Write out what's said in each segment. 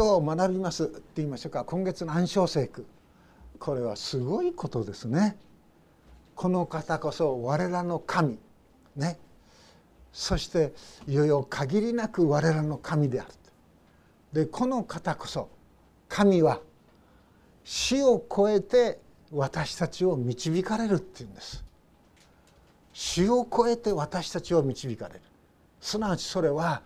今日学びますって言いましょうか。今月の暗唱聖句。これはすごいことですね。この方こそ我らの神ね。そしていよいよ限りなく我らの神である。でこの方こそ神は死を超えて私たちを導かれるっていうんです。死を超えて私たちを導かれる。すなわちそれは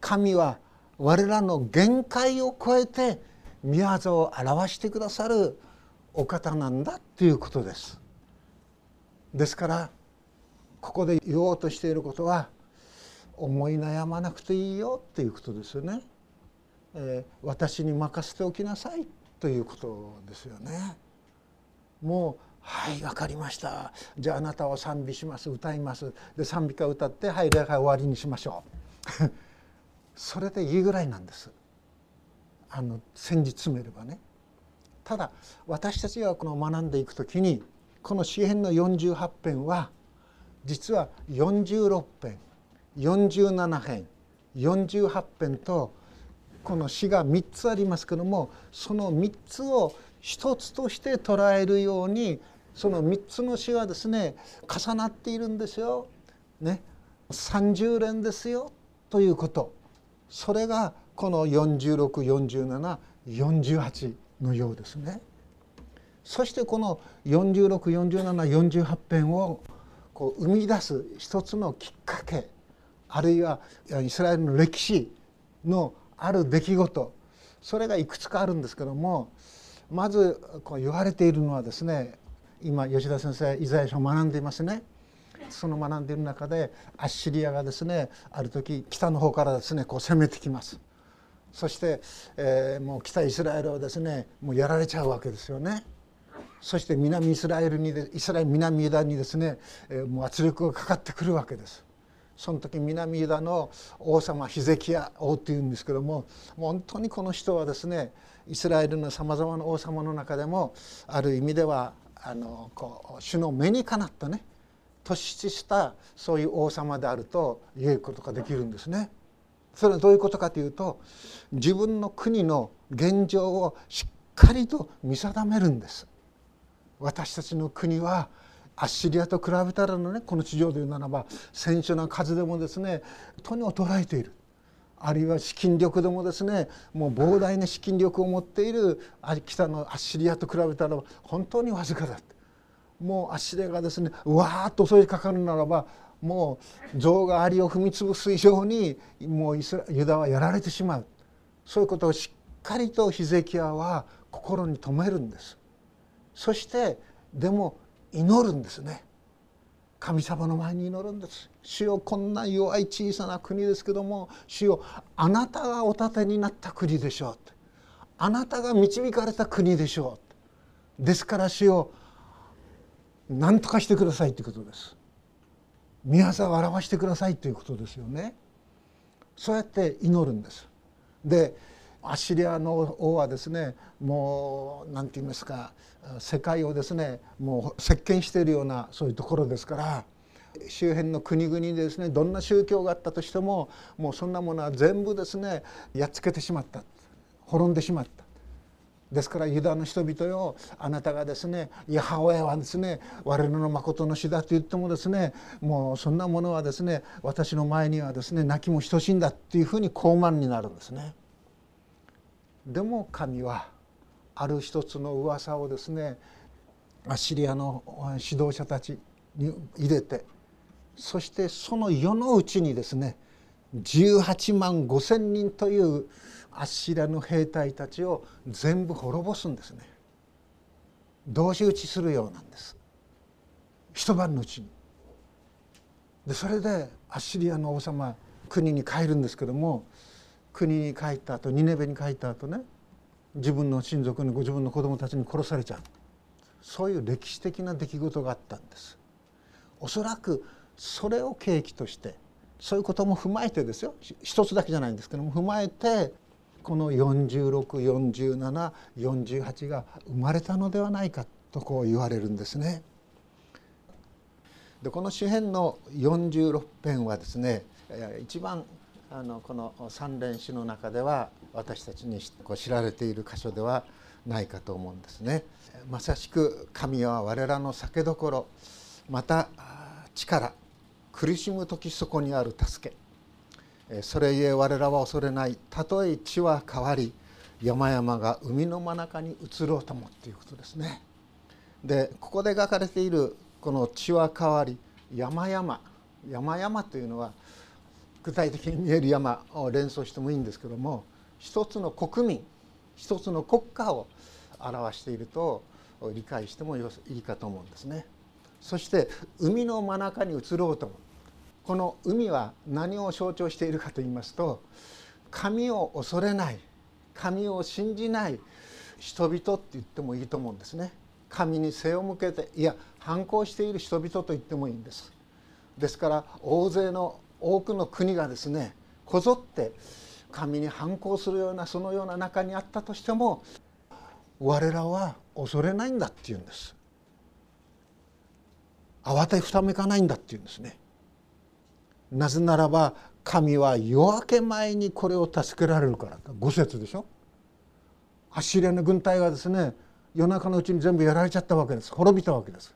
神は我らの限界を超えて御業を表してくださるお方なんだということです。ですからここで言おうとしていることは思い悩まなくていいよっていうことですよね、えー、私に任せておきなさいということですよね。もうはい分かりました。じゃああなたを賛美します歌います。で賛美歌歌ってはい礼拝終わりにしましょう。それでいいぐらいなんです。あの先日詰めればね。ただ私たちがこの学んでいく時にこの詩編の48編は実は46編47編48編とこの詩が3つありますけどもその3つを一つとして捉えるようにその3つの詩はですね重なっているんですよ。ね、30連ですよ。ということ。それがこの464748のようですね。そしてこの464748編をこう生み出す一つのきっかけあるいはイスラエルの歴史のある出来事それがいくつかあるんですけどもまずこう言われているのはですね今吉田先生イザヤ書を学んでいますね。その学んでいる中でアッシリアがですねある時北の方からですねこう攻めてきます。そして、えー、もう北イスラエルをですねもうやられちゃうわけですよね。そして南イスラエルにイスラエル南ユダにですね、えー、もう圧力がかかってくるわけです。その時南ユダの王様ヒゼキヤ王っていうんですけども本当にこの人はですねイスラエルのさまざまな王様の中でもある意味ではあのこう主の目にかなったね突出したそういう王様であると言うことができるんですね。それはどういうことかというと自分の国の現状をしっかりと見定めるんです。私たちの国はアッシリアと比べたらのねこの地上でいうならば選手の数でもですねとに衰えているあるいは資金力でもですねもう膨大な資金力を持っている北のアッシリアと比べたら本当にわずかだもうアッシリアがですね。わーっと襲いかかるならばもう象がアリを踏み潰す以上にもうユダはやられてしまう。そういうことをしっかりとヒゼキヤは心に留めるんです。そしてでも祈るんですね。神様の前に祈るんです。主よこんな弱い小さな国ですけども主よあなたがお立てになった国でしょう。あなたが導かれた国でしょう。ですから主よ何とかしてくださいということです。御業を表してくださいということですよね。そうやって祈るんです。でアッシリアの王はですねもう何て言いますか世界をですねもう席巻しているようなそういうところですから周辺の国々にですねどんな宗教があったとしてももうそんなものは全部ですねやっつけてしまった。滅んでしまった。ですからユダの人々よあなたがですねヤハウェはですね我々の誠の死だと言ってもですねもうそんなものはですね私の前にはですね泣きも等しいんだっていうふうに傲慢になるんですね。でも神はある一つの噂をですねアシリアの指導者たちに入れてそしてその世のうちにですね18万5千人というアッシリアの兵隊たちを全部滅ぼすんですね。同士討ちするようなんです。一晩のうちに。でそれでアッシリアの王様国に帰るんですけども国に帰った後ニネベに帰った後ね自分の親族にご自分の子供たちに殺されちゃう。そういう歴史的な出来事があったんです。おそらくそれを契機としてそういうことも踏まえてですよ。一つだけじゃないんですけども踏まえてこの464748が生まれたのではないかとこう言われるんですね。でこの詩編の46編はですね一番あのこの三連詩の中では私たちにこう知られている箇所ではないかと思うんですね。まさしく神は我らの酒どころまた力苦しむ時そこにある助けそれゆえ我らは恐れないたとえ地は変わり山々が海の真中に移ろうともっていうことですね。でここで書かれているこの地は変わり山々山々というのは具体的に見える山を連想してもいいんですけども一つの国民一つの国家を表していると理解してもいいかと思うんですね。そして海の真中に移ろうともこの海は何を象徴しているかと言いますと神を恐れない神を信じない人々って言ってもいいと思うんですね。神に背を向けていや反抗している人々と言ってもいいんです。ですから大勢の多くの国がですねこぞって神に反抗するようなそのような中にあったとしても我らは恐れないんだっていうんです慌てふためかないんだっていうんですねなぜならば神は夜明け前にこれを助けられるから五節でしょ。アッシリアの軍隊がですね夜中のうちに全部やられちゃったわけです。滅びたわけです。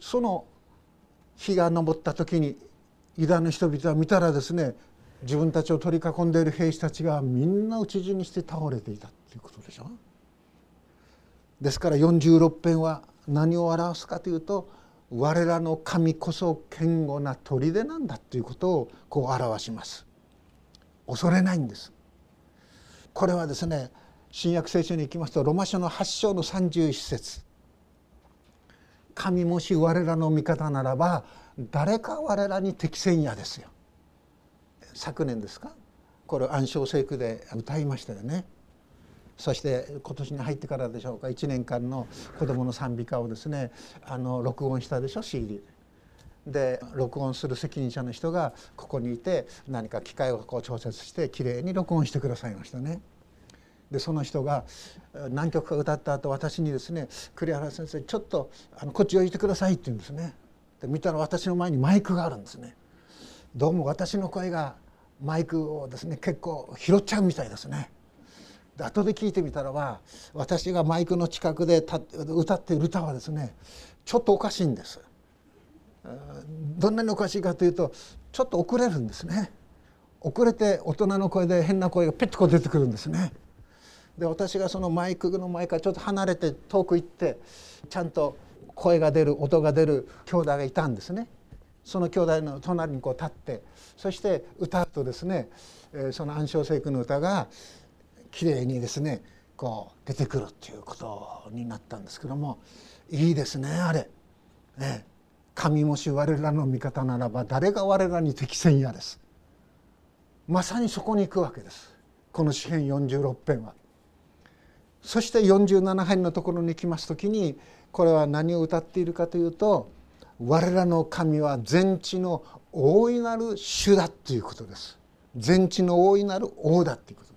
その日が昇った時にユダの人々は見たらですね自分たちを取り囲んでいる兵士たちがみんな討ち死にして倒れていたということでしょ。ですから46編は何を表すかというと我らの神こそ堅固な砦なんだということをこう表します。恐れないんです。これはですね新約聖書に行きますとロマ書の8章の31節。神もし我らの味方ならば誰か我らに適せんやですよ。昨年ですか？これ暗唱聖句で歌いましたよね。そして今年に入ってからでしょうか1年間の子どもの賛美歌をですねあの録音したでしょ CD で録音する責任者の人がここにいて何か機械をこう調節してきれいに録音してくださいましたね。でその人が何曲か歌った後私にですね「栗原先生ちょっとあのこっちをいてください」って言うんですね。で見たら私の前にマイクがあるんですね。どうも私の声がマイクをですね結構拾っちゃうみたいですね。で後で聞いてみたらば私がマイクの近くで歌っている歌はですねちょっとおかしいんです。どんなにおかしいかというとちょっと遅れるんですね。遅れて大人の声で変な声がピッとこう出てくるんですね。で私がそのマイクの前からちょっと離れて遠く行ってちゃんと声が出る音が出る兄弟がいたんですね。その兄弟の隣にこう立ってそして歌うとですねその暗唱聖句の歌がきれいにですねこう出てくるっていうことになったんですけどもいいですねあれ。ね、神もし我らの味方ならば誰が我らに適せんやです。まさにそこに行くわけです。この詩編46編は。そして47編のところに来ます時にこれは何を歌っているかというと我らの神は全地の大いなる主だということです全地の大いなる王だということ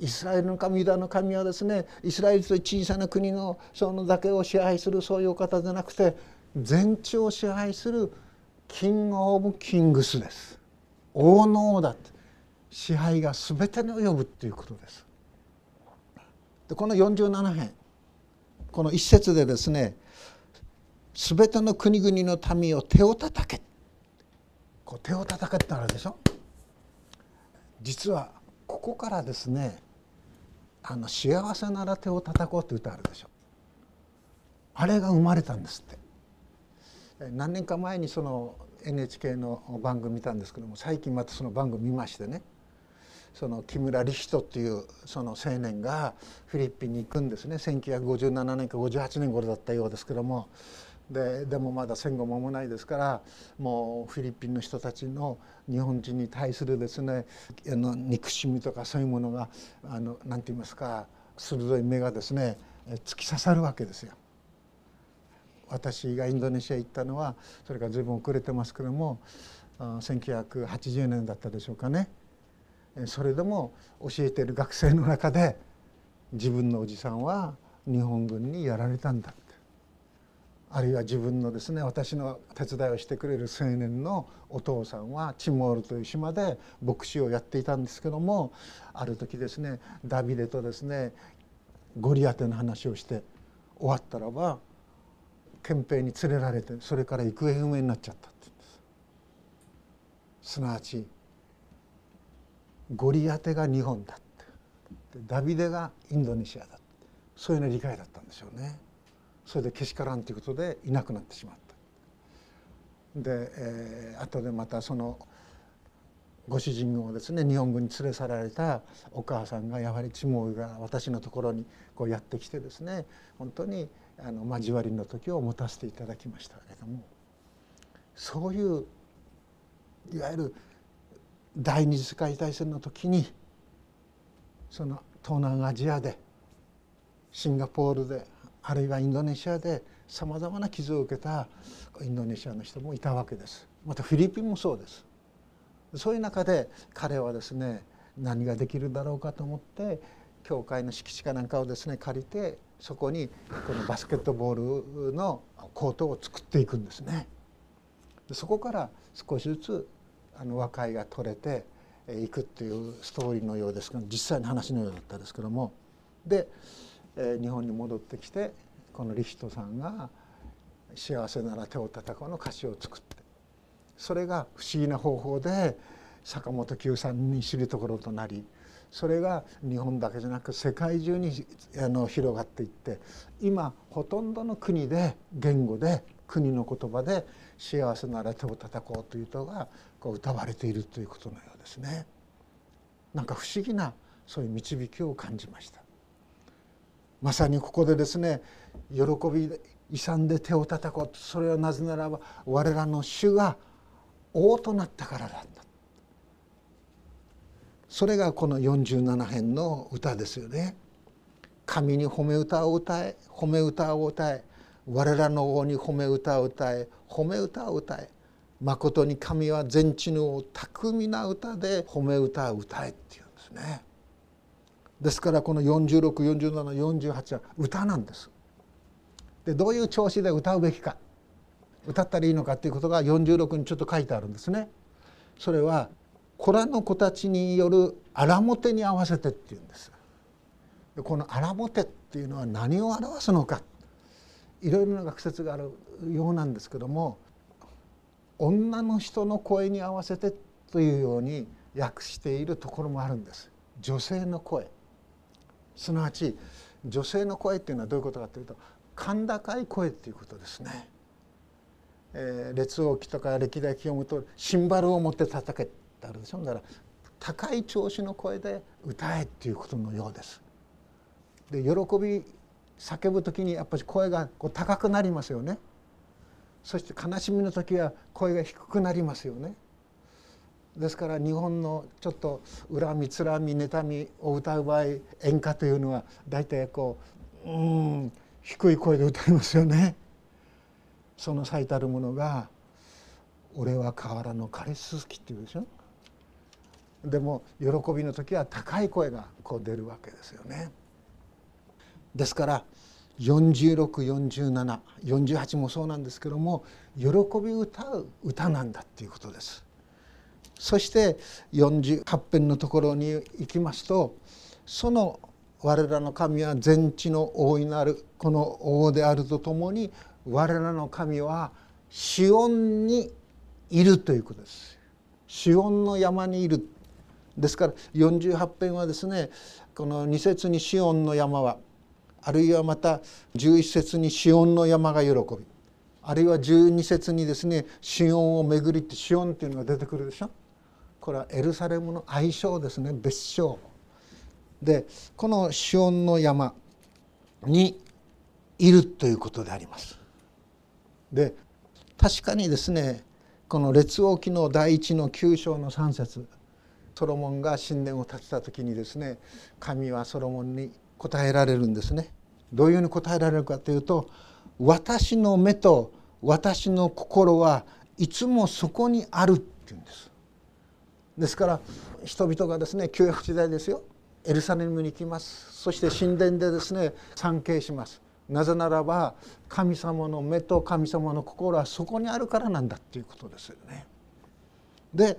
イスラエルの神ユダの神はですねイスラエルという小さな国のそのだけを支配するそういうお方じゃなくて全地を支配するキング・オブ・キングスです。王の王だって。支配が全てに及ぶということです。でこの47編。この一節でですね全ての国々の民を手を叩け。こう手を叩けってあるでしょ？実はここからですねあの幸せなら手を叩こうって歌あるでしょ。あれが生まれたんですって。何年か前にその NHK の番組見たんですけども最近またその番組見ましてね。その木村リヒトっていうその青年がフィリピンに行くんですね。1957年か58年頃だったようですけども。ででもまだ戦後間もないですからもうフィリピンの人たちの日本人に対するですねあの憎しみとかそういうものがあのなんて言いますか鋭い目がですね突き刺さるわけですよ。私がインドネシア行ったのはそれから随分遅れてますけども1980年だったでしょうかねそれでも教えている学生の中で自分のおじさんは日本軍にやられたんだあるいは自分のですね私の手伝いをしてくれる青年のお父さんはチモールという島で牧師をやっていたんですけどもある時ですねダビデとですねゴリアテの話をして終わったらば憲兵に連れられてそれから行方不明になっちゃったって言うんです。すなわちゴリアテが日本だって。ダビデがインドネシアだそういうような理解だったんですよね。それでけしからんということでいなくなってしまった。で、えー、後でまたそのご主人をですね日本軍に連れ去られたお母さんがやはりチモイが私のところにこうやってきてですね本当にあの交わりの時を持たせていただきましたけれどもそういういわゆる第二次世界大戦の時にその東南アジアでシンガポールであるいはインドネシアでさまざまな傷を受けたインドネシアの人もいたわけです。またフィリピンもそうです。そういう中で彼はですね何ができるだろうかと思って教会の敷地かなんかをですね借りてそこにこのバスケットボールのコートを作っていくんですね。そこから少しずつあの和解が取れていくっていうストーリーのようですが実際の話のようだったですけども。で日本に戻ってきてこのリヒトさんが「幸せなら手を叩こう」の歌詞を作ってそれが不思議な方法で坂本九さんに知るところとなりそれが日本だけじゃなく世界中にあの広がっていって今ほとんどの国で言語で国の言葉で「幸せなら手を叩こう」という歌がこう歌われているということのようですね。なんか不思議なそういう導きを感じました。まさにここでですね喜び勇んで手を叩こうそれはなぜならば我らの主が王となったからだったそれがこの47編の歌ですよね。神に褒め歌を歌え褒め歌を歌え我らの王に褒め歌を歌え褒め歌を歌えまことに神は全知の巧みな歌で褒め歌を歌えっていうんですね。ですからこの464748は歌なんです。でどういう調子で歌うべきか歌ったらいいのかっていうことが46にちょっと書いてあるんですね。それは子らの子たちによる荒もてに合わせてっていうんです。でこの荒もてっていうのは何を表すのかいろいろな学説があるようなんですけども女の人の声に合わせてというように訳しているところもあるんです。女性の声すなわち女性の声っていうのはどういうことかというと甲高い声っていうことですね。えー、列王記とか歴代記を読むとシンバルを持って叩けってあるでしょだから高い調子の声で歌えっていうことのようです。で喜び叫ぶ時にやっぱり声がこう高くなりますよね。そして悲しみの時は声が低くなりますよね。ですから日本のちょっと恨みつらみ妬みを歌う場合演歌というのは大体こううん低い声で歌いますよね。その最たるものが「俺は河原の枯れすき」っていうでしょ。でも喜びの時は高い声がこう出るわけですよね。ですから464748もそうなんですけども喜び歌う歌なんだっていうことです。そして48編のところに行きますとその我らの神は全地の大いなるこの王であるとともに我らの神はシオンにいるということです。シオンの山にいるですから48編はですねこの2節に「シオンの山は」あるいはまた11節に「シオンの山が喜び」あるいは12節にですね「シオンを巡り」ってシオンっていうのが出てくるでしょ。これはエルサレムの愛称ですね。別称。でこのシオンの山にいるということであります。で確かにですねこの列王記の第一の9章の3節ソロモンが神殿を建てた時にですね神はソロモンに答えられるんですね。どういうふうに答えられるかというと私の目と私の心はいつもそこにあるっですから人々がですね旧約時代ですよエルサレムに行きますそして神殿でですね参詣しますなぜならば神様の目と神様の心はそこにあるからなんだっていうことですよね。で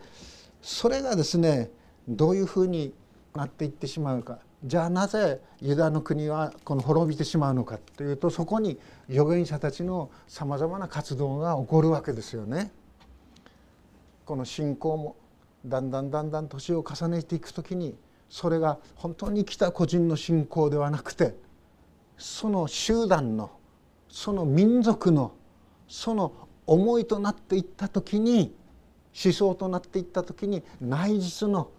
それがですねどういうふうになっていってしまうかじゃあなぜユダの国はこの滅びてしまうのかというとそこに預言者たちのさまざまな活動が起こるわけですよね。この信仰もだんだんだんだん年を重ねていく時にそれが本当に来た個人の信仰ではなくてその集団のその民族のその思いとなっていった時に思想となっていった時に内実の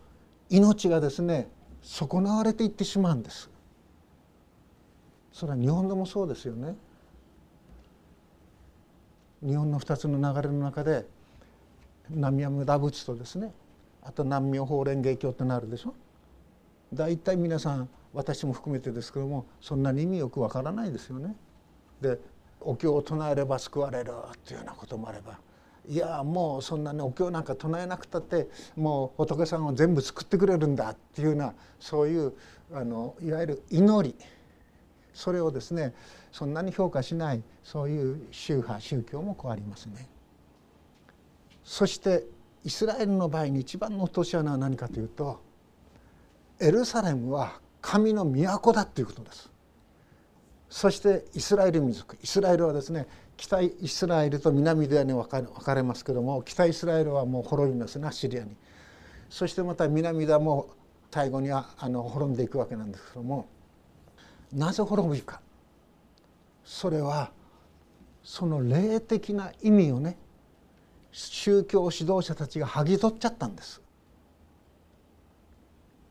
命がですね損なわれていってしまうんです。それは日本でもそうですよね。日本の2つの流れの中で南無陀仏とですねあと南無法蓮華経ってなるでしょ？大体皆さん私も含めてですけどもそんなに意味よくわからないですよね。でお経を唱えれば救われるっていうようなこともあればいやもうそんなねお経なんか唱えなくたってもう仏さんを全部救ってくれるんだっていうようなそういうあのいわゆる祈りそれをですねそんなに評価しないそういう宗派宗教もこうありますね。そしてイスラエルの場合に一番の落とし穴は何かというとエルサレムは神の都だということです。そしてイスラエル民族イスラエルはですね北イスラエルと南ではに分かれますけども北イスラエルはもう滅びますねシリアに。そしてまた南ではもう最後にはあの滅んでいくわけなんですけどもなぜ滅ぶかそれはその霊的な意味をね宗教指導者たちが剥ぎ取っちゃったんです。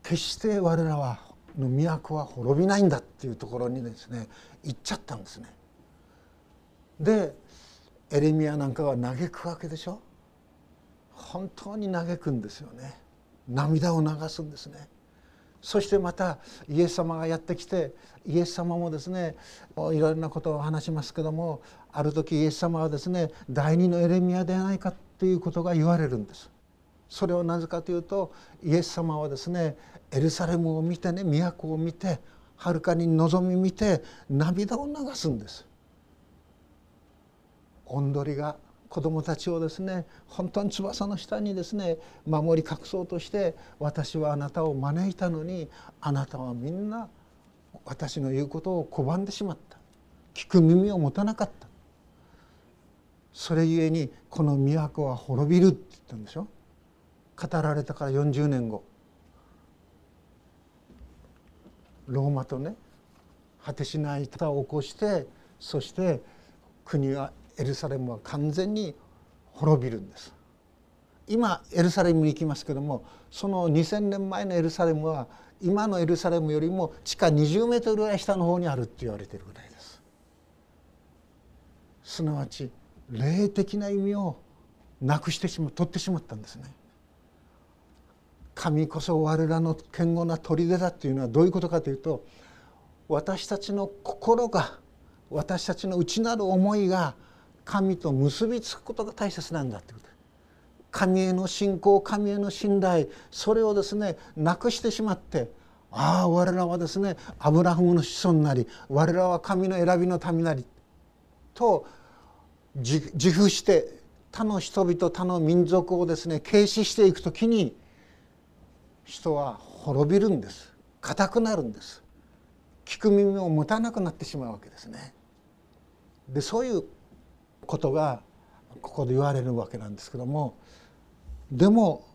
決して我らはの都は滅びないんだっていうところにですね行っちゃったんですね。でエレミアなんかは嘆くわけでしょ？本当に嘆くんですよね涙を流すんですねそしてまたイエス様がやってきてイエス様もですねいろんなことを話しますけどもある時イエス様はですね第二のエレミアではないかっていうことが言われるんです。それはなぜかというとイエス様はですねエルサレムを見てね都を見てはるかに望み見て涙を流すんです。おんどりが子どもたちをですね本当に翼の下にですね守り隠そうとして私はあなたを招いたのにあなたはみんな私の言うことを拒んでしまった。聞く耳を持たなかった。それゆえにこの都は滅びるって言ったんでしょ。語られたから40年後。ローマとね果てしない戦を起こしてそして国はエルサレムは完全に滅びるんです。今エルサレムに行きますけどもその2,000年前のエルサレムは今のエルサレムよりも地下20メートルぐらい下の方にあるって言われてるぐらいです。すなわち霊的な意味をなくしてしまう取ってしまったんですね。神こそ我らの堅固な砦だっていうのはどういうことかというと私たちの心が私たちの内なる思いが神と結びつくことが大切なんだってこと。神への信仰神への信頼それをですねなくしてしまってああ我らはですねアブラハムの子孫なり我らは神の選びの民なりと自負して他の人々他の民族をですね軽視していく時に人は滅びるんです。硬くなるんです。聞く耳を持たなくなってしまうわけですね。でそういうことがここで言われるわけなんですけどもでも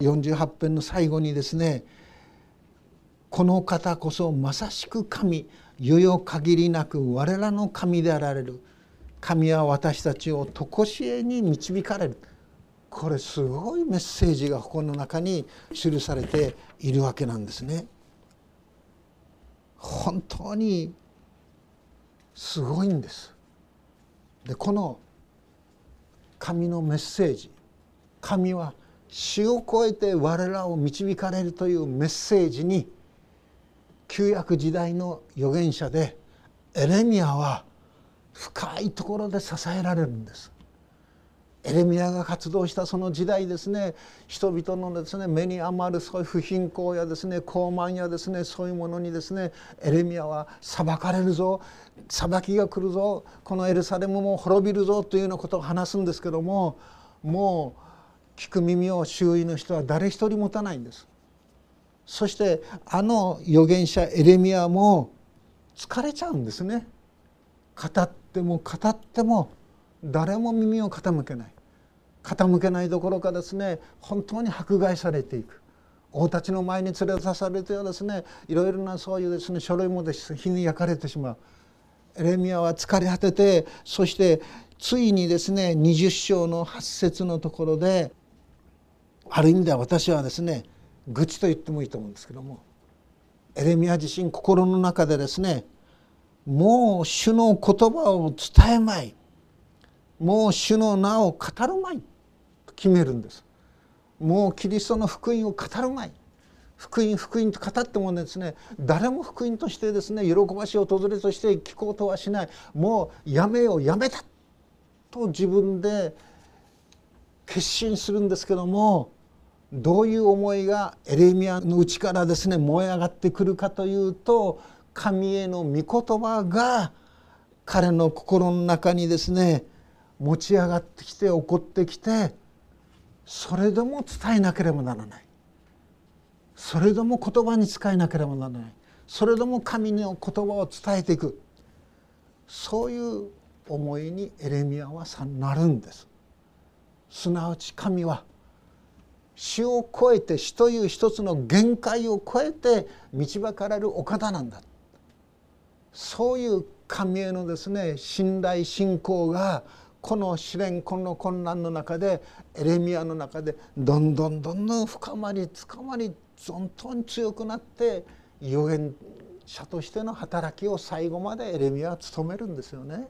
48編の最後にですね「この方こそまさしく神余よ限りなく我らの神であられる神は私たちを常しえに導かれる」これすごいメッセージがここの中に記されているわけなんですね。本当にすごいんです。でこの神のメッセージ神は死を超えて我らを導かれるというメッセージに旧約時代の預言者でエレミアは深いところで支えられるんです。エレミアが活動したその時代ですね人々のですね目に余るそういう不貧困やですね傲慢やですねそういうものにですねエレミアは裁かれるぞ裁きが来るぞこのエルサレムも滅びるぞというようなことを話すんですけどももう聞く耳を周囲の人は誰一人持たないんです。そしてあの預言者エレミアも疲れちゃうんですね。語っても語っても誰も耳を傾けない。傾けないどころかですね本当に迫害されていく。王たちの前に連れ出されてはですねいろいろなそういうですね書類もです火に焼かれてしまう。エレミアは疲れ果ててそしてついにですね20章の8節のところである意味では私はですね愚痴と言ってもいいと思うんですけどもエレミア自身心の中でですねもう主の言葉を伝えまい。もう主の名を語るまい。と決めるんです。もうキリストの福音を語るまい。福音福音と語ってもですね誰も福音としてですね喜ばしい訪れとして聞こうとはしない。もうやめようやめた。と自分で決心するんですけどもどういう思いがエレミアの内からですね燃え上がってくるかというと神への御言葉が彼の心の中にですね持ち上がってきて起こってきてそれでも伝えなければならない。それでも言葉に使えなければならない。それでも神の言葉を伝えていく。そういう思いにエレミアはさなるんです。すなわち神は死を超えて死という一つの限界を超えて導かれるお方なんだ。そういう神へのですね信頼信仰がこの試練この混乱の中でエレミアの中でどんどんどんどん深まり深まりどんどん強くなって預言者としての働きを最後までエレミアは務めるんですよね。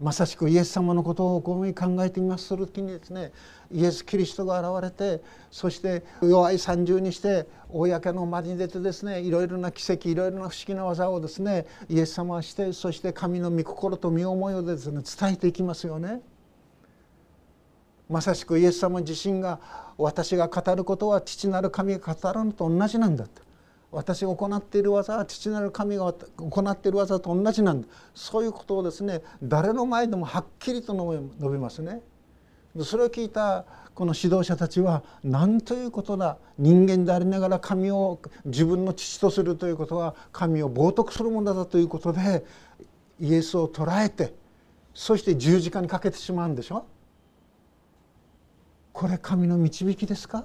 まさしくイエス様のことをこういうに考えてみまする時にですねイエス・キリストが現れてそして弱い三重にして公の場に出てですねいろいろな奇跡いろいろな不思議な技をですねイエス様はしてそして神の御心と御思いをですね伝えていきますよね。まさしくイエス様自身が私が語ることは父なる神が語るのと同じなんだと私が行っている技は父なる神が行っている技と同じなんだ。そういうことをですね誰の前でもはっきりと述べますね。それを聞いたこの指導者たちは何ということだ。人間でありながら神を自分の父とするということは神を冒涜するものだということでイエスを捕らえてそして十字架にかけてしまうんでしょ。これ神の導きですか？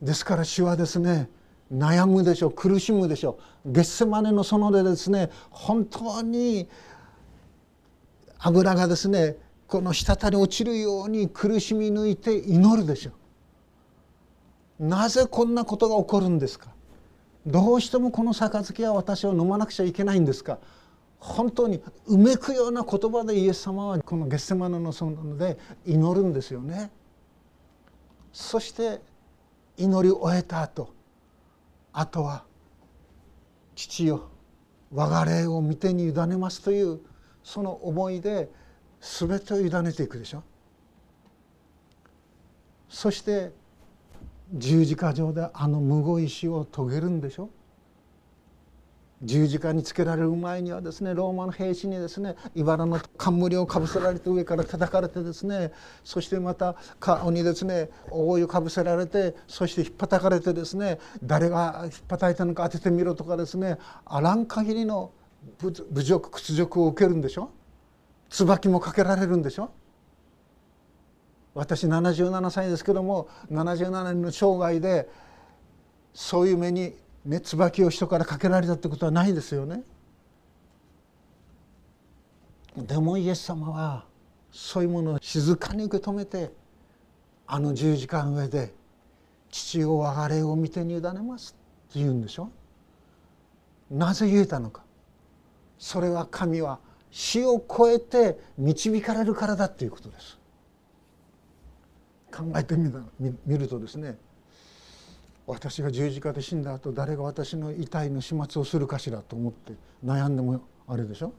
ですから主はですね悩むでしょう苦しむでしょう。ゲッセマネの園でですね本当に油がですねこの滴り落ちるように苦しみ抜いて祈るでしょう。なぜこんなことが起こるんですか。どうしてもこの杯は私を飲まなくちゃいけないんですか。本当にうめくような言葉でイエス様はこのゲッセマネの園で祈るんですよね。そして祈り終えた後あとは父よ我が霊を御手に委ねますというその思いで全てを委ねていくでしょ。そして十字架上であの無語意志を遂げるんでしょ。十字架につけられる前にはですねローマの兵士にですね茨の冠をかぶせられて上から叩かれてですねそしてまた顔にですね覆いをかぶせられてそしてひっぱたかれてですね誰がひっぱたいたのか当ててみろとかですねあらん限りの侮辱屈辱を受けるんでしょ？椿もかけられるんでしょ？私77歳ですけども77年の生涯でそういう目にね椿を人からかけられたってことはないですよね。でもイエス様はそういうものを静かに受け止めてあの十字架の上で「父を我が霊を見てに委ねます」って言うんでしょ？なぜ言えたのか。それは神は死を超えて導かれるからだっていうことです。考えてみるとですね私が十字架で死んだ後誰が私の遺体の始末をするかしらと思って悩んでもあれでしょ？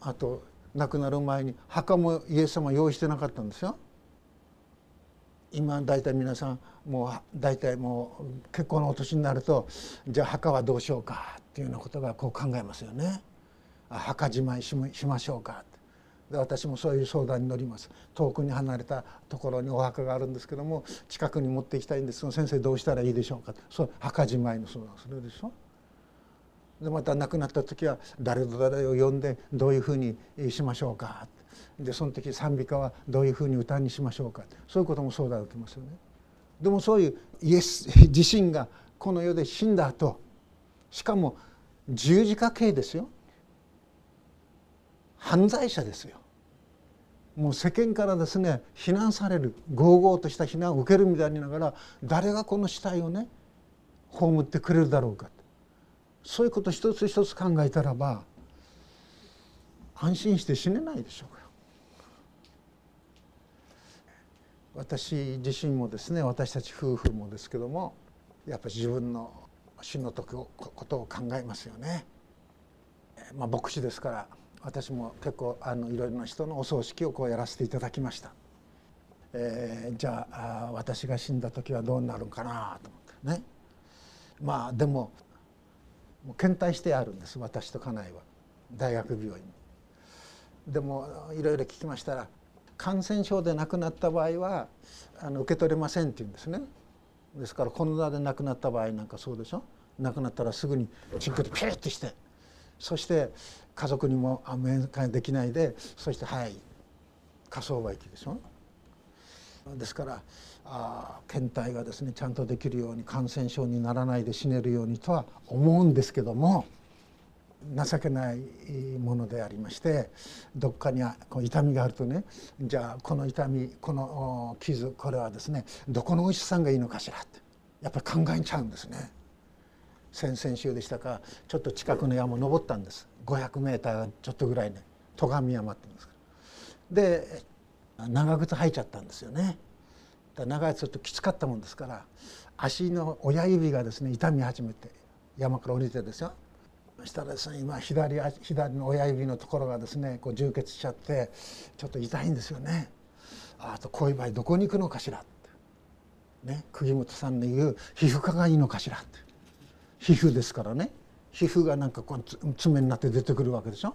あと亡くなる前に墓もイエス様用意してなかったんですよ。今大体皆さんもう大体もう結構なお年になるとじゃあ墓はどうしようかっていうようなことがこう考えますよね。墓じまいしましょうか私もそういう相談に乗ります。遠くに離れたところにお墓があるんですけども近くに持っていきたいんです。が先生どうしたらいいでしょうか。そう墓じまいの相談するでしょ。でまた亡くなった時は誰と誰を呼んでどういうふうにしましょうか。でその時賛美歌はどういうふうに歌にしましょうか。そういうことも相談を受けますよね。でもそういうイエス自身がこの世で死んだ後しかも十字架刑ですよ。犯罪者ですよ。もう世間からですね非難される豪々とした非難を受けるみたいにながら誰がこの死体をね葬ってくれるだろうかそういうこと一つ一つ考えたらば安心して死ねないでしょうか私自身もですね私たち夫婦もですけどもやっぱり自分の死の時をことを考えますよね。まあ、牧師ですから私も結構あのいろいろな人のお葬式をこうやらせていただきました。えー、じゃあ私が死んだ時はどうなるかなと思って。ね。まあでももう検体してあるんです私と家内は。大学病院でもいろいろ聞きましたら感染症で亡くなった場合はあの受け取れませんって言うんですね。ですからコロナで亡くなった場合なんかそうでしょ？亡くなったらすぐにチンコでピュッとしてそして家族にも面会できないでそしてはい火葬場行きでしょ？ですからあ検体がですねちゃんとできるように感染症にならないで死ねるようにとは思うんですけども情けないものでありましてどっかにこう痛みがあるとねじゃあこの痛みこの傷これはですねどこのお医者さんがいいのかしらってやっぱり考えちゃうんですね。先々週でしたかちょっと近くの山を登ったんです。500メーターちょっとぐらいね戸上山って言うんですで長靴履いちゃったんですよね。長いつときつかったもんですから足の親指がですね痛み始めて山から降りてですよ。そしたらですね今左左の親指のところがですねこう充血しちゃってちょっと痛いんですよね。あとこういう場合どこに行くのかしらって。ね釘本さんの言う皮膚科がいいのかしらって。皮膚ですからね皮膚がなんかこう爪になって出てくるわけでしょ。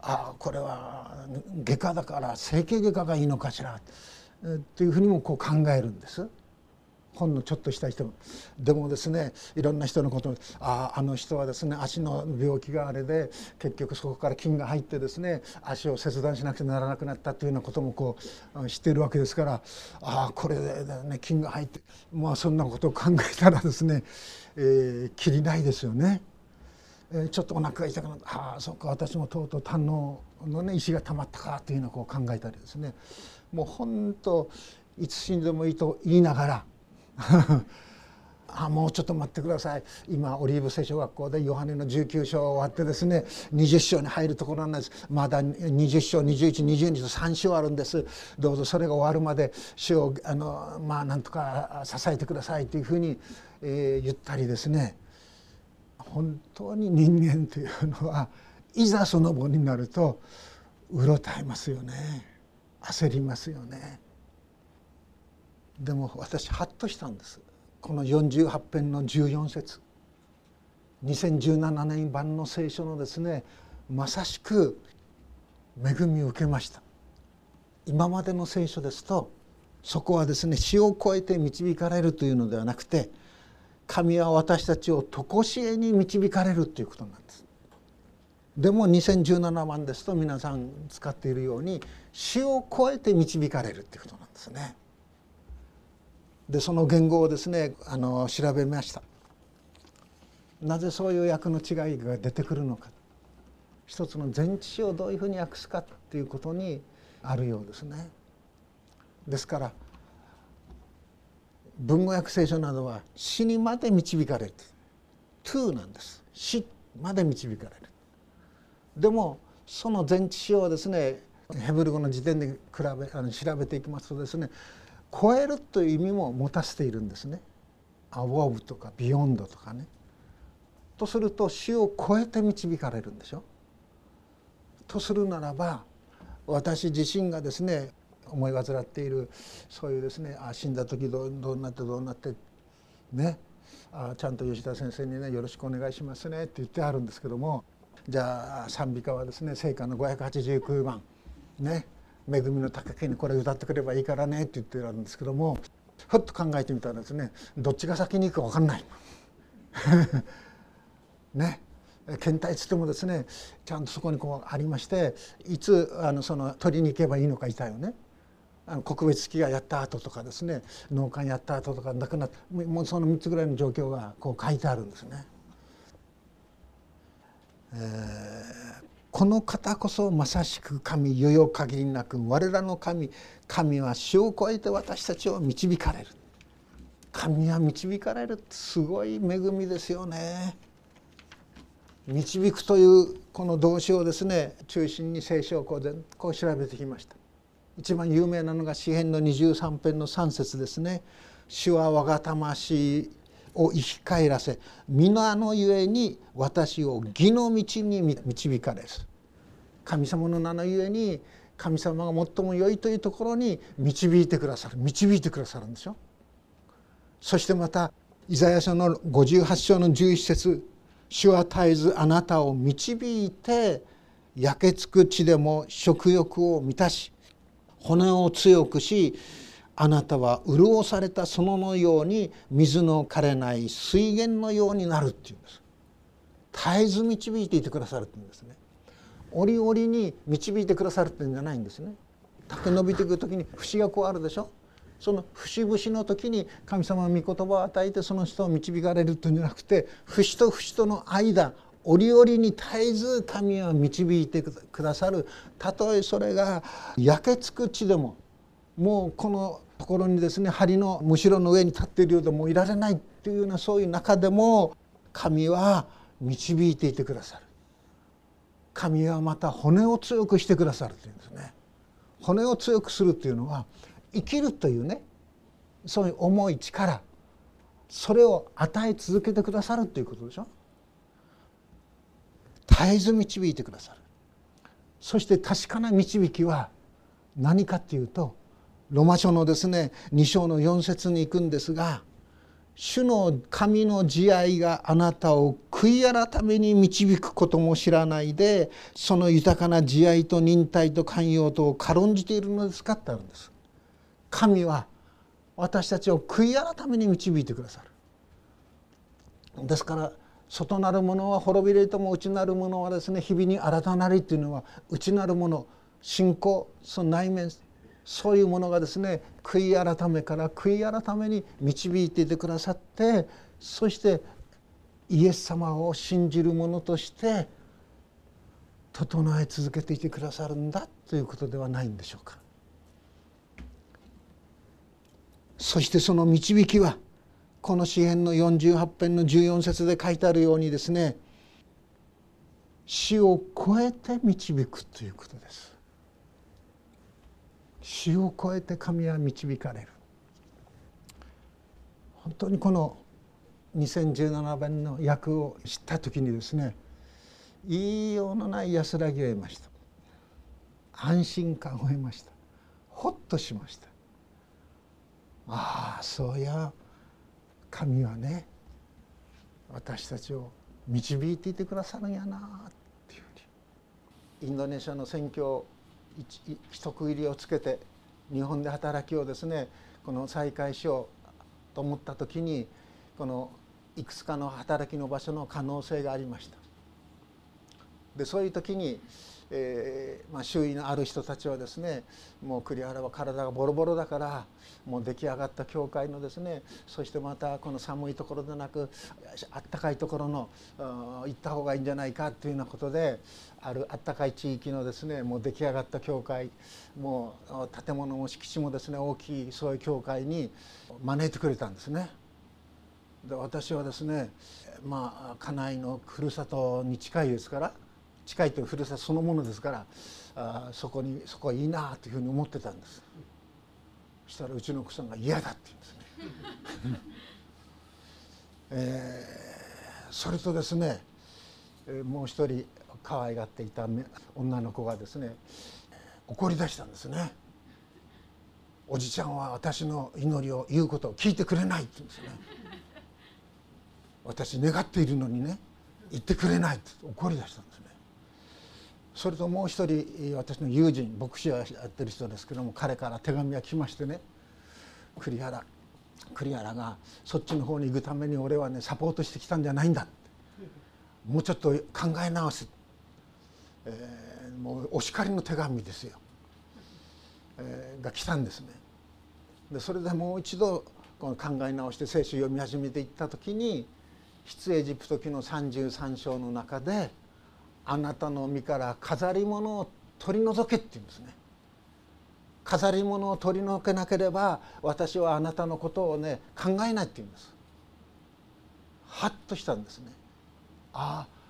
ああこれは外科だから整形外科がいいのかしらっていうふうにもこう考えるんです。ほんのちょっとした人。でもですねいろんな人のことあああの人はですね足の病気があれで結局そこから菌が入ってですね足を切断しなくてならなくなったというようなこともこう知っているわけですからああこれで、ね、菌が入ってまあそんなことを考えたらですね、えー、きりないですよね。えー、ちょっとお腹が痛くなってああそっか私もとうとう胆ののね石がたまったかというのをこう考えたりですね。もう本当いつ死んでもいいと言いながら あもうちょっと待ってください。今オリーブ聖書学校でヨハネの19章終わってですね20章に入るところなんです。まだ20章2122と3章あるんです。どうぞそれが終わるまで主をあのまあなんとか支えてくださいというふうに、えー、言ったりですね。本当に人間というのはいざその後になるとうろたえますよね。焦りますよね。でも私ハッとしたんです。この48編の14節。2017年版の聖書のですねまさしく恵みを受けました。今までの聖書ですとそこはですね死を超えて導かれるというのではなくて神は私たちを常しえに導かれるということなんです。でも2017番ですと皆さん使っているように死を超えて導かれるということなんですね。でその言語をですねあの調べましたなぜそういう訳の違いが出てくるのか一つの前置詞をどういうふうに訳すかっていうことにあるようですね。ですから文語訳聖書などは死にまで導かれる「to」なんです死まで導かれる。でもその前置詞をですねヘブル語の時点で比べあの調べていきますとですね超えるという意味も持たせているんですね。アボブとかビヨンドとかね。とすると死を超えて導かれるんでしょ。とするならば私自身がですね思い患っているそういうですねあ死んだ時どうどうなってどうなってねあちゃんと吉田先生にねよろしくお願いしますねって言ってあるんですけどもじゃあ賛美歌はですね聖歌の589番ね恵みの高きにこれ歌ってくればいいからねって言ってあるんですけどもふっと考えてみたらですねどっちが先に行くか分かんない。ね検体つってもですねちゃんとそこにこうありましていつあのその取りに行けばいいのかいたよね。あの国別機がやった後とかですね農館やった後とか亡くなったもうその3つぐらいの状況がこう書いてあるんですね。えー、この方こそまさしく神余よ限りなく我らの神神は死を超えて私たちを導かれる神は導かれるってすごい恵みですよね。導くというこの動詞をですね中心に聖書をこう全こう調べてきました。一番有名なのが詩編の23編の3節ですね。主は我が魂を生き返らせ皆のゆえに私を義の道に導かれる神様の名のゆえに神様が最も良いというところに導いてくださる導いてくださるんですよ。そしてまたイザヤ書の58章の11節主は絶えずあなたを導いて焼けつく地でも食欲を満たし骨を強くしあなたは潤された園のように水の枯れない水源のようになるっていうんです。絶えず導いていてくださるっていうんですね。折々に導いてくださるっていうんじゃないんですね。竹伸びていく時に節がこうあるでしょ。その節々の時に神様の御言葉を与えてその人を導かれるというんじゃなくて節と節との間折々に絶えず神は導いてくださる。たとえそれが焼けつく地でももうこのところにですね梁のむしろの上に立っているようでもういられないというようなそういう中でも神は導いていてくださる。神はまた骨を強くしてくださるというんですね。骨を強くするというのは生きるというねそういう重い力それを与え続けてくださるということでしょ。絶えず導いてくださる。そして確かな導きは何かっていうとロマ書のですね2章の4節に行くんですが主の神の慈愛があなたを悔い改めに導くことも知らないでその豊かな慈愛と忍耐と寛容とを軽んじているのですかってあるんです。神は私たちを悔い改めに導いてくださる。ですから外なるものは滅びれとも内なるものはですね日々に新たなりっていうのは内なるもの信仰その内面そういうものがですね悔い改めから悔い改めに導いていてくださってそしてイエス様を信じる者として整え続けていてくださるんだということではないんでしょうか。そしてその導きはこの詩篇の48編の14節で書いてあるようにですね死を超えて導くということです死を超えて神は導かれる。本当にこの2017年の役を知った時にですね言いようのない安らぎを得ました。安心感を得ました。ほっとしました。ああそうや。神はね私たちを導いていてくださるんやなっていうふうに。インドネシアの選挙一区切りをつけて日本で働きをですねこの再開しようと思った時にこのいくつかの働きの場所の可能性がありました。でそういう時にえーまあ、周囲のある人たちはですねもう栗原は体がボロボロだからもう出来上がった教会のですねそしてまたこの寒いところでなくあったかいところの行った方がいいんじゃないかというようなことであるあったかい地域のですねもう出来上がった教会もう建物も敷地もですね大きいそういう教会に招いてくれたんですね。で私はですねまあ家内のふるさとに近いですから近いというふるさとそのものですからあそこにそこはいいなというふうに思ってたんですそしたらうちの奥さんが嫌だって言うんですね、えー、それとですねもう一人可愛がっていた女の子がですね怒り出したんですね。おじちゃんは私の祈りを言うことを聞いてくれないって言うんですね。私願っているのにね言ってくれないって怒り出したんですね。それともう一人私の友人牧師をやってる人ですけども彼から手紙が来ましてね栗原栗原がそっちの方に行くために俺はねサポートしてきたんじゃないんだもうちょっと考え直す、えー、もうお叱りの手紙ですよ、えー、が来たんですね。でそれでもう一度この考え直して聖書を読み始めていった時に出エジプト記の33章の中で「あなたの身から飾り物を取り除け」って言うんですね。飾り物を取り除けなければ私はあなたのことをね考えないって言うんです。はっとしたんですね。ああ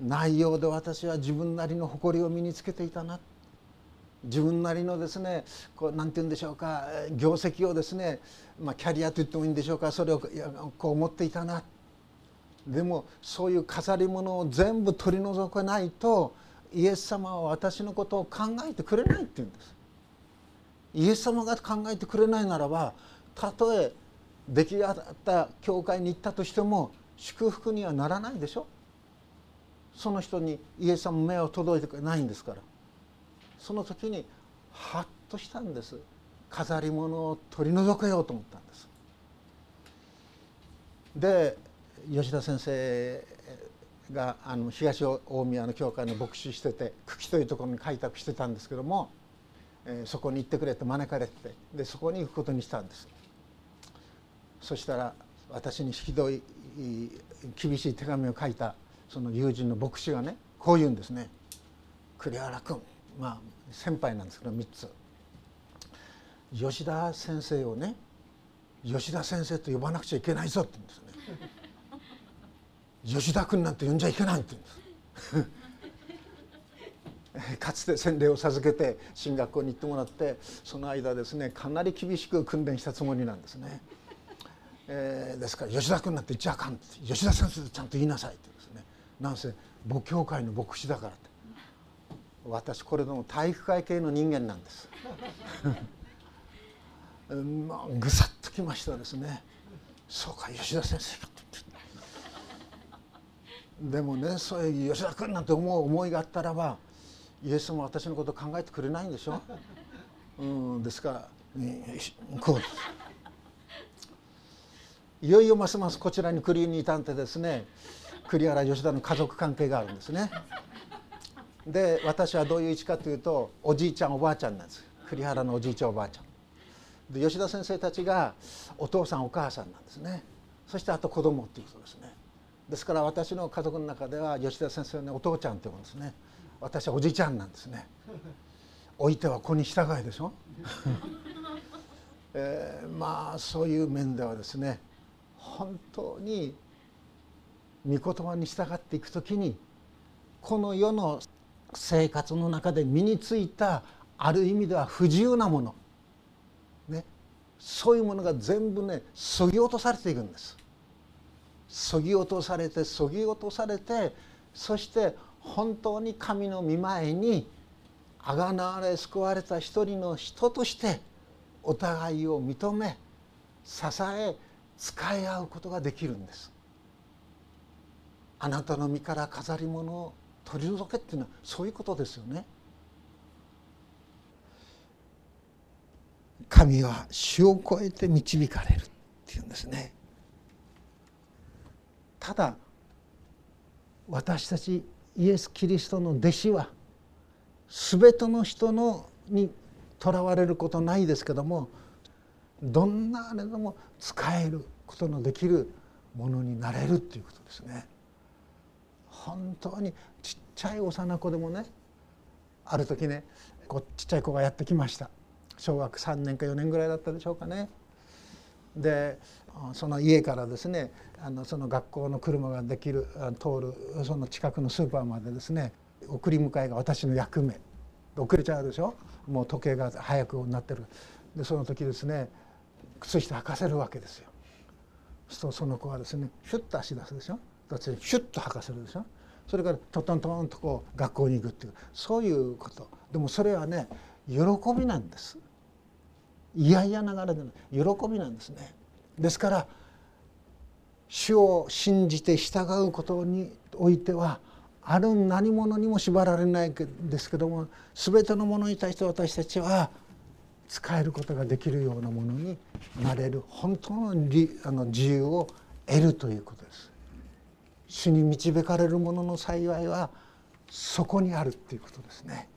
内容で私は自分なりの誇りを身につけていたな。自分なりのですねこうなんて言うんでしょうか業績をですね、まあ、キャリアと言ってもいいんでしょうかそれをこう思っていたな。でもそういう飾り物を全部取り除かないとイエス様は私のことを考えてくれないって言うんです。イエス様が考えてくれないならばたとえ出来上がった教会に行ったとしても祝福にはならないでしょ。その人にイエス様目を届いてないんですから。その時にハッとしたんです。飾り物を取り除けようと思ったんです。で吉田先生があの東大宮の教会の牧師してて久喜というところに開拓してたんですけどもえー、そこに行ってくれと招かれてでそこに行くことにしたんです。そしたら私にひどい厳しい手紙を書いたその友人の牧師がねこう言うんですね「栗原君まあ先輩なんですけど3つ。吉田先生をね吉田先生と呼ばなくちゃいけないぞ」って言うんですね。吉田君なんて呼んじゃいけないって言うんです。かつて洗礼を授けて進学校に行ってもらってその間ですねかなり厳しく訓練したつもりなんですね。えー、ですから吉田君なんて言っちゃあかんって吉田先生とちゃんと言いなさいってですね。なんせ母教会の牧師だからって。私これでも体育会系の人間なんです。まあ、ぐさっときましたですね。そうか吉田先生かでもねそういう吉田君なんて思う思いがあったらばイエスも私のこと考えてくれないんでしょ、うん、ですから、ね、こう。いよいよますますこちらにクリーにいたんでですね栗原吉田の家族関係があるんですね。で私はどういう位置かというとおじいちゃんおばあちゃんなんです。栗原のおじいちゃんおばあちゃん。で吉田先生たちがお父さんお母さんなんですね。そしてあと子供っていうことですねですから私の家族の中では吉田先生はねお父ちゃんって言うんですね。私はおじちゃんなんですね。置いては子に従いでしょ、えー、まあそういう面ではですね本当に御言葉に従っていく時にこの世の生活の中で身についたある意味では不自由なもの、ね、そういうものが全部ねそぎ落とされていくんです。そぎ落とされてそぎ落とされてそして本当に神の御前にあがなわれ救われた一人の人としてお互いを認め支え使い合うことができるんです。あなたの身から飾り物を取り除けっていうのはそういうことですよね。神は死を超えて導かれるっていうんですね。ただ私たちイエス・キリストの弟子は全ての人のにとらわれることないですけどもどんなあれでも使えることのできるものになれるっていうことですね。本当にちっちゃい幼子でもねある時ねこうちっちゃい子がやってきました小学3年か4年ぐらいだったでしょうかね。でその家からですねあのその学校の車ができる通るその近くのスーパーまでですね送り迎えが私の役目。遅れちゃうでしょ？もう時計が早くなってる。でその時ですね靴下履かせるわけですよ。そうするとその子はですねヒュッと足出すでしょ？だってヒュッと履かせるでしょ？それからトントントンとこう学校に行くっていう。そういうこと。でもそれはね喜びなんです。いやいやながらでの喜びなんですね。ですから主を信じて従うことにおいてはある何者にも縛られないですけども全てのものに対して私たちは使えることができるようなものになれる本当のあの自由を得るということです。主に導かれる者の幸いはそこにあるっていうことですね。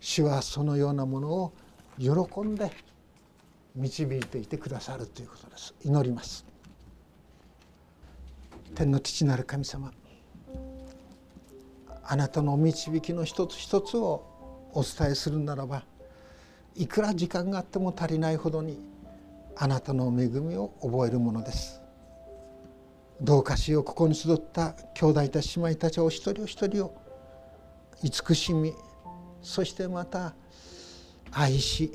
主はそのようなものを喜んで導いていてくださるということです。祈ります。天の父なる神様あなたの導きの一つ一つをお伝えするならばいくら時間があっても足りないほどにあなたの恵みを覚えるものですどうかしようここに集った兄弟たち姉妹たちお一人お一人を慈しみそしてまた愛し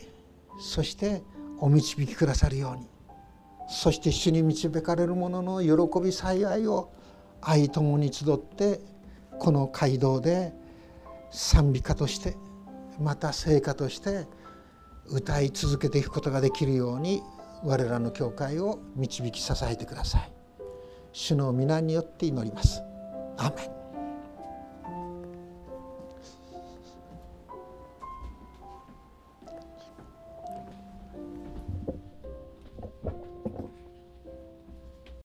そしてお導きくださるように。そして主に導かれる者の喜び幸いを愛ともに集ってこの街道で賛美歌としてまた聖歌として歌い続けていくことができるように我らの教会を導き支えてください。主の皆によって祈ります。アメン。